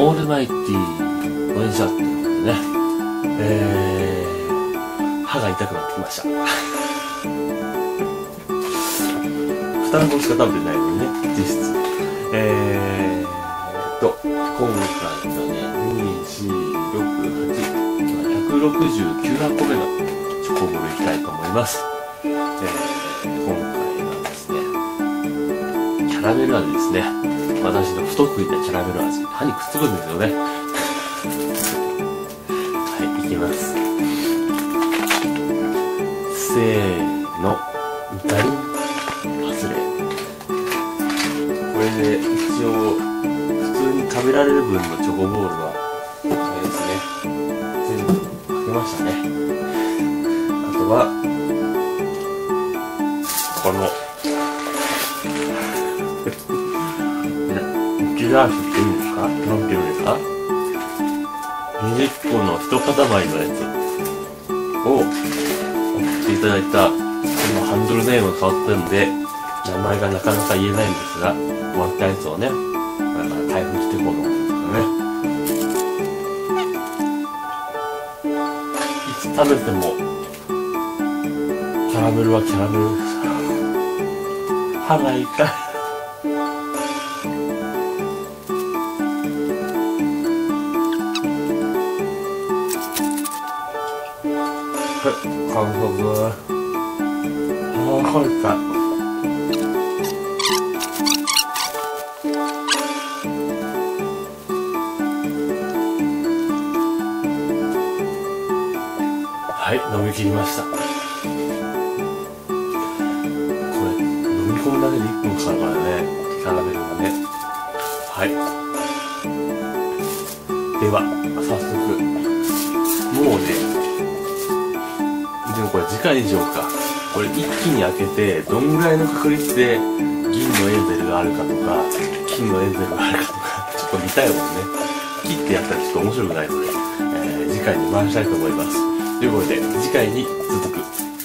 オールマイティーおじさんっていうことでね、えー、歯が痛くなってきました。二箱しか食べてないのにね、実質。えーと、今回がね、2、4、6、8、169箱目のチョコボールいきたいと思います。えー、今回はですね、キャラメル味ですね。私の不得意なキャラメル味。歯にくっつくんですよね。はい、いきます。せーの、ダリン。外れ。これで一応、普通に食べられる分のチョコボールは、あれですね。全部かけましたね。あとは、この、ジラーシっていうんですかなんていうんですか？20個の一塊のやつを送っていただいた、このハンドルネーム変わったんで、名前がなかなか言えないんですが、終わったやつをね、だから開封していこうと思うんですよね。いつ食べても、キャラメルはキャラメル。歯が痛い。感覚ああ帰ったはい飲み切りました。これ飲み込むだけで1分かかるからね。キャラメルがね。はい。では早速もうねこれ次回にしようか。これ一気に開けて、どんぐらいの確率で銀のエンゼルがあるかとか、金のエンゼルがあるかとか、ちょっと見たいもんね。切ってやったらちょっと面白くないので、えー、次回に回したいと思います。ということで、次回に続く。